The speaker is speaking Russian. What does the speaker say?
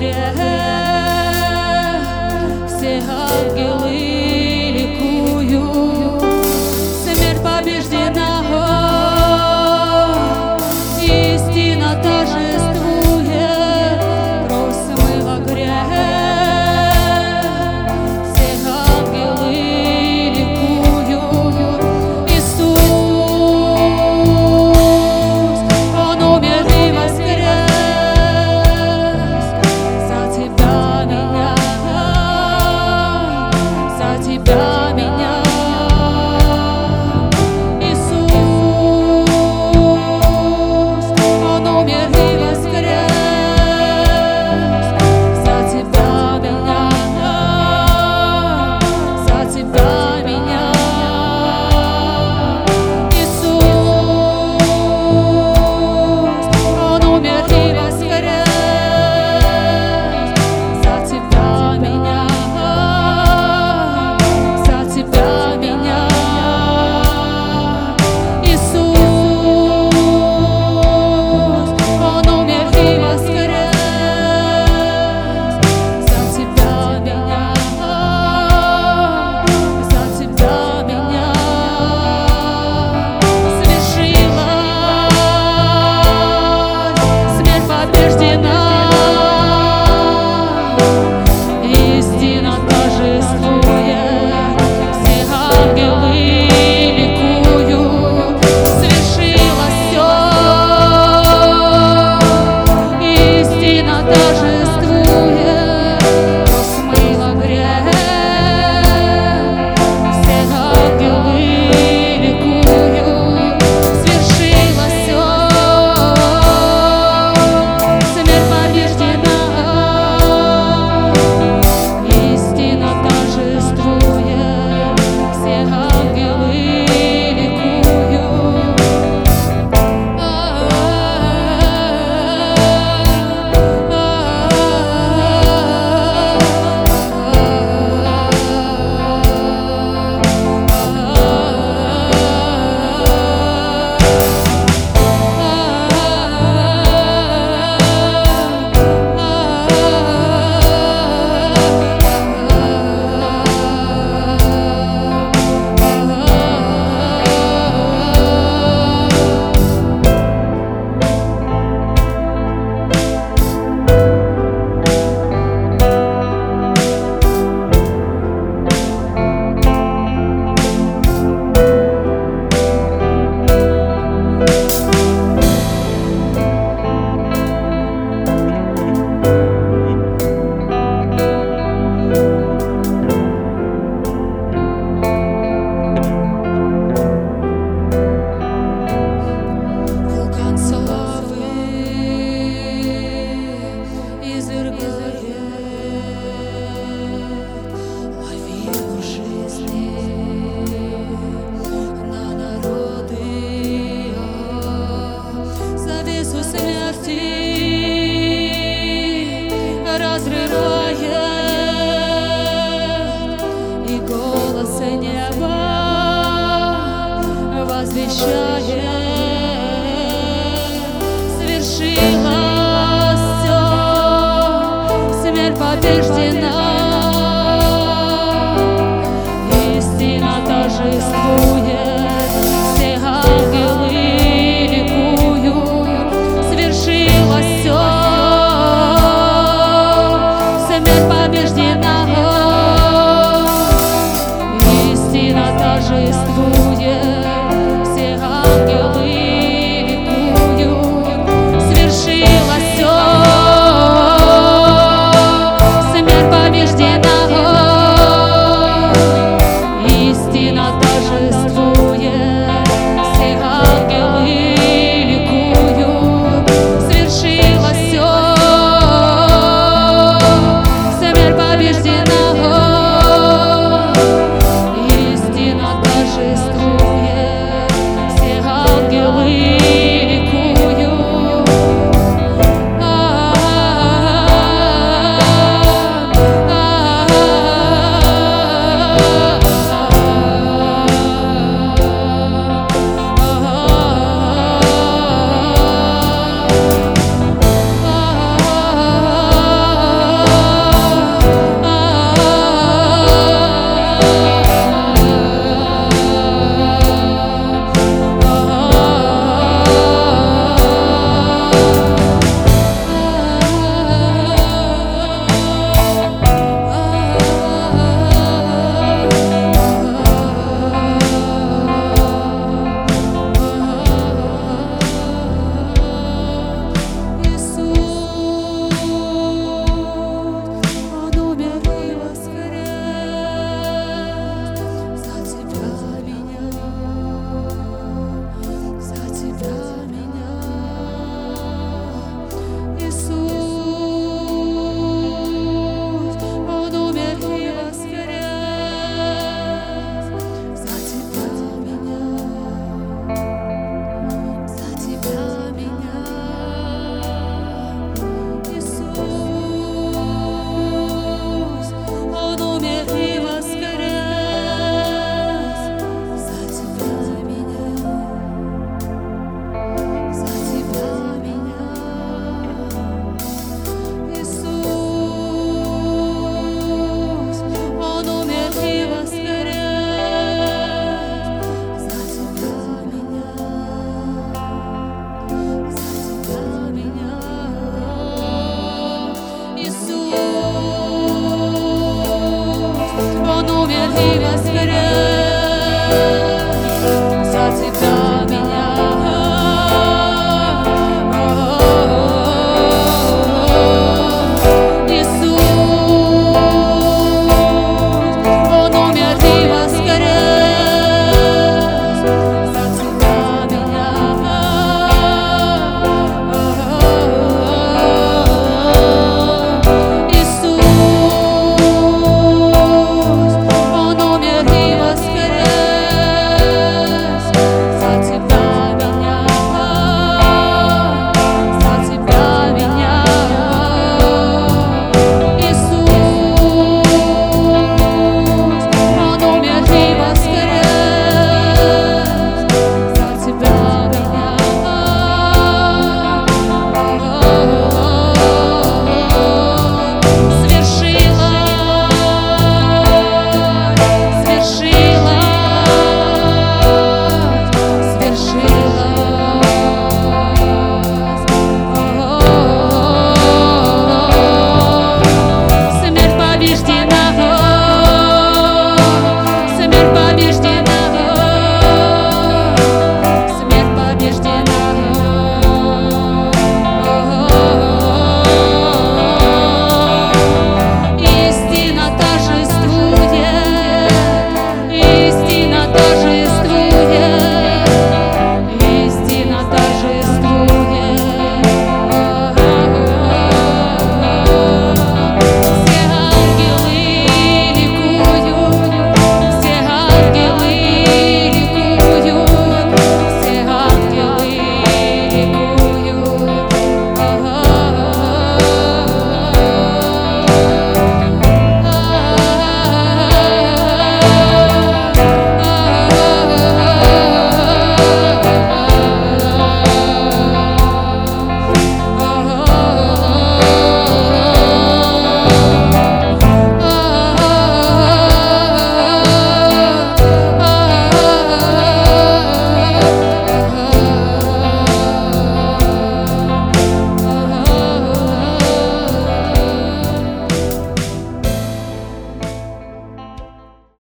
смыла Возвещает, свершилось все, смерть побеждена.